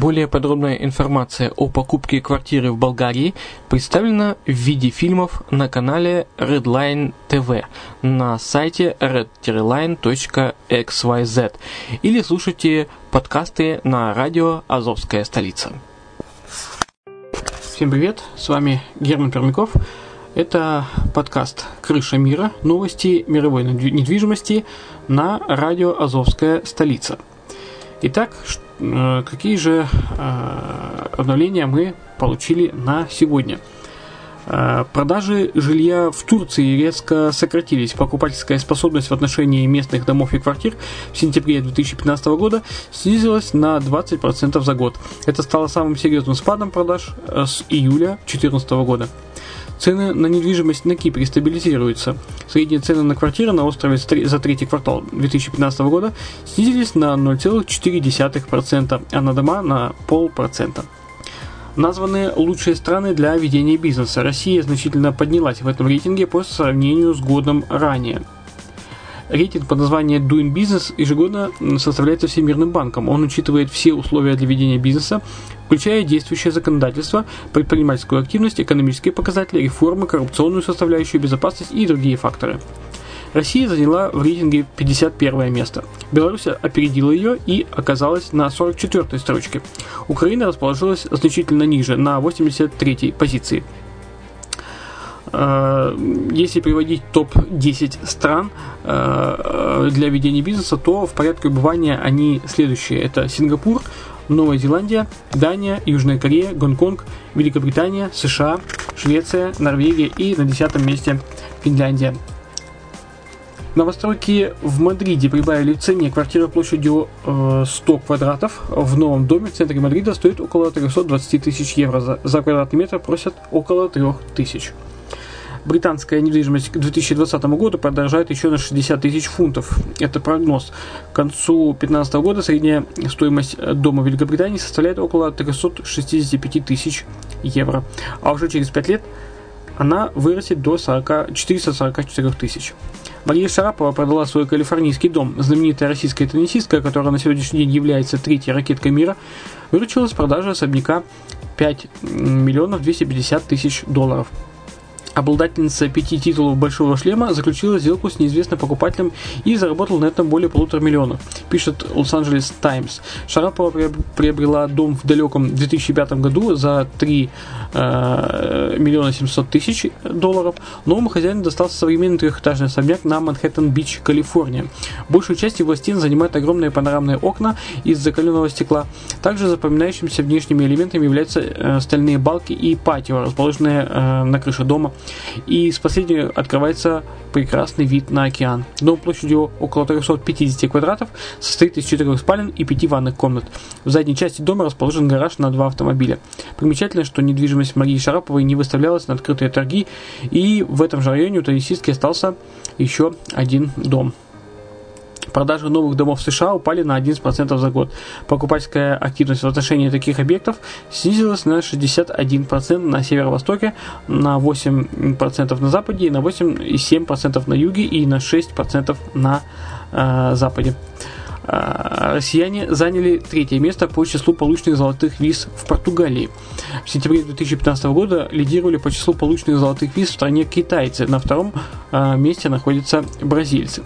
Более подробная информация о покупке квартиры в Болгарии представлена в виде фильмов на канале Redline TV на сайте red-line.xyz или слушайте подкасты на радио «Азовская столица». Всем привет, с вами Герман Пермяков. Это подкаст «Крыша мира. Новости мировой недвижимости» на радио «Азовская столица». Итак, Э, какие же э, обновления мы получили на сегодня? Э, продажи жилья в Турции резко сократились. Покупательская способность в отношении местных домов и квартир в сентябре 2015 года снизилась на 20% за год. Это стало самым серьезным спадом продаж с июля 2014 года. Цены на недвижимость на Кипре стабилизируются. Средние цены на квартиры на острове за третий квартал 2015 года снизились на 0,4%, а на дома на полпроцента. Названы лучшие страны для ведения бизнеса. Россия значительно поднялась в этом рейтинге по сравнению с годом ранее. Рейтинг под названием Doing Business ежегодно составляется Всемирным банком. Он учитывает все условия для ведения бизнеса, включая действующее законодательство, предпринимательскую активность, экономические показатели, реформы, коррупционную составляющую, безопасность и другие факторы. Россия заняла в рейтинге 51 место. Беларусь опередила ее и оказалась на 44 строчке. Украина расположилась значительно ниже, на 83 позиции. Э, если приводить топ-10 стран э, для ведения бизнеса, то в порядке убывания они следующие. Это Сингапур, Новая Зеландия, Дания, Южная Корея, Гонконг, Великобритания, США, Швеция, Норвегия и на десятом месте Финляндия. Новостройки в Мадриде прибавили в цене. Квартира площадью 100 э, квадратов в новом доме в центре Мадрида стоит около 320 тысяч евро. За квадратный метр просят около 3 тысяч британская недвижимость к 2020 году подорожает еще на 60 тысяч фунтов. Это прогноз. К концу 2015 года средняя стоимость дома в Великобритании составляет около 365 тысяч евро. А уже через 5 лет она вырастет до 40, 444 тысяч. Мария Шарапова продала свой калифорнийский дом. Знаменитая российская теннисистка, которая на сегодняшний день является третьей ракеткой мира, выручила с продажи особняка 5 миллионов 250 тысяч долларов. Обладательница пяти титулов «Большого шлема», заключила сделку с неизвестным покупателем и заработала на этом более полутора миллионов, пишет Лос-Анджелес Таймс. Шарапова приобрела дом в далеком 2005 году за 3 э, миллиона 700 тысяч долларов. Новому хозяину достался современный трехэтажный особняк на Манхэттен-Бич, Калифорния. Большую часть его стен занимают огромные панорамные окна из закаленного стекла. Также запоминающимися внешними элементами являются э, стальные балки и патио, расположенные э, на крыше дома. И с последнего открывается прекрасный вид на океан. Дом площадью около 350 квадратов состоит из четырех спален и пяти ванных комнат. В задней части дома расположен гараж на два автомобиля. Примечательно, что недвижимость Марии Шараповой не выставлялась на открытые торги, и в этом же районе у теннисистки остался еще один дом. Продажи новых домов в США упали на 11% за год. Покупательская активность в отношении таких объектов снизилась на 61% на северо-востоке, на 8% на западе, и на 8,7% на юге и на 6% на э, западе. Э, россияне заняли третье место по числу полученных золотых виз в Португалии. В сентябре 2015 года лидировали по числу полученных золотых виз в стране китайцы. На втором э, месте находятся бразильцы.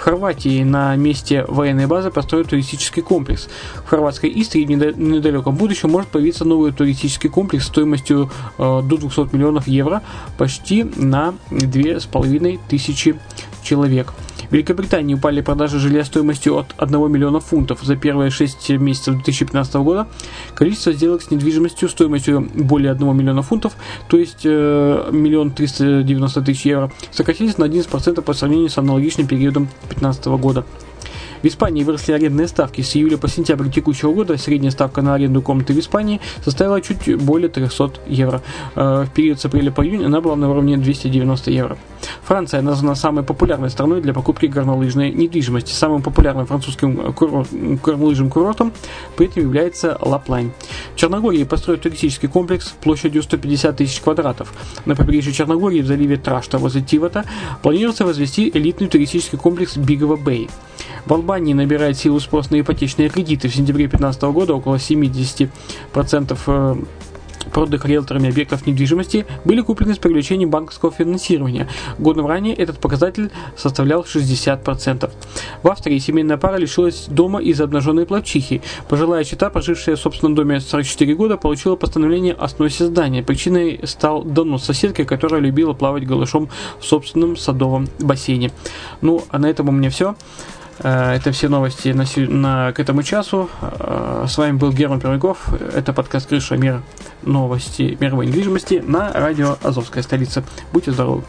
В Хорватии на месте военной базы построят туристический комплекс. В хорватской Истрии в недалеком будущем может появиться новый туристический комплекс стоимостью э, до 200 миллионов евро почти на 2500 человек. В Великобритании упали продажи жилья стоимостью от 1 миллиона фунтов за первые 6 месяцев 2015 года. Количество сделок с недвижимостью стоимостью более 1 миллиона фунтов, то есть э, миллион триста девяносто тысяч евро, сократились на 11% по сравнению с аналогичным периодом 2015 года. В Испании выросли арендные ставки. С июля по сентябрь текущего года средняя ставка на аренду комнаты в Испании составила чуть более 300 евро. Э, в период с апреля по июнь она была на уровне 290 евро. Франция названа самой популярной страной для покупки горнолыжной недвижимости. Самым популярным французским курор... горнолыжным курортом при этом является Лаплайн. В Черногории построят туристический комплекс площадью 150 тысяч квадратов. На побережье Черногории в заливе Трашта возле Тивота планируется возвести элитный туристический комплекс Бигова Бэй. В Албании набирает силу спрос на ипотечные кредиты. В сентябре 2015 года около 70% проданных риэлторами объектов недвижимости были куплены с привлечением банковского финансирования. Годом ранее этот показатель составлял 60%. В Австрии семейная пара лишилась дома из-за обнаженной плавчихи. Пожилая чита, прожившая в собственном доме 44 года, получила постановление о сносе здания. Причиной стал донос соседки, которая любила плавать голышом в собственном садовом бассейне. Ну, а на этом у меня все. Э, это все новости на, на, к этому часу. Э, с вами был Герман Пермяков. Это подкаст «Крыша мира. Новости мировой недвижимости» на радио «Азовская столица». Будьте здоровы!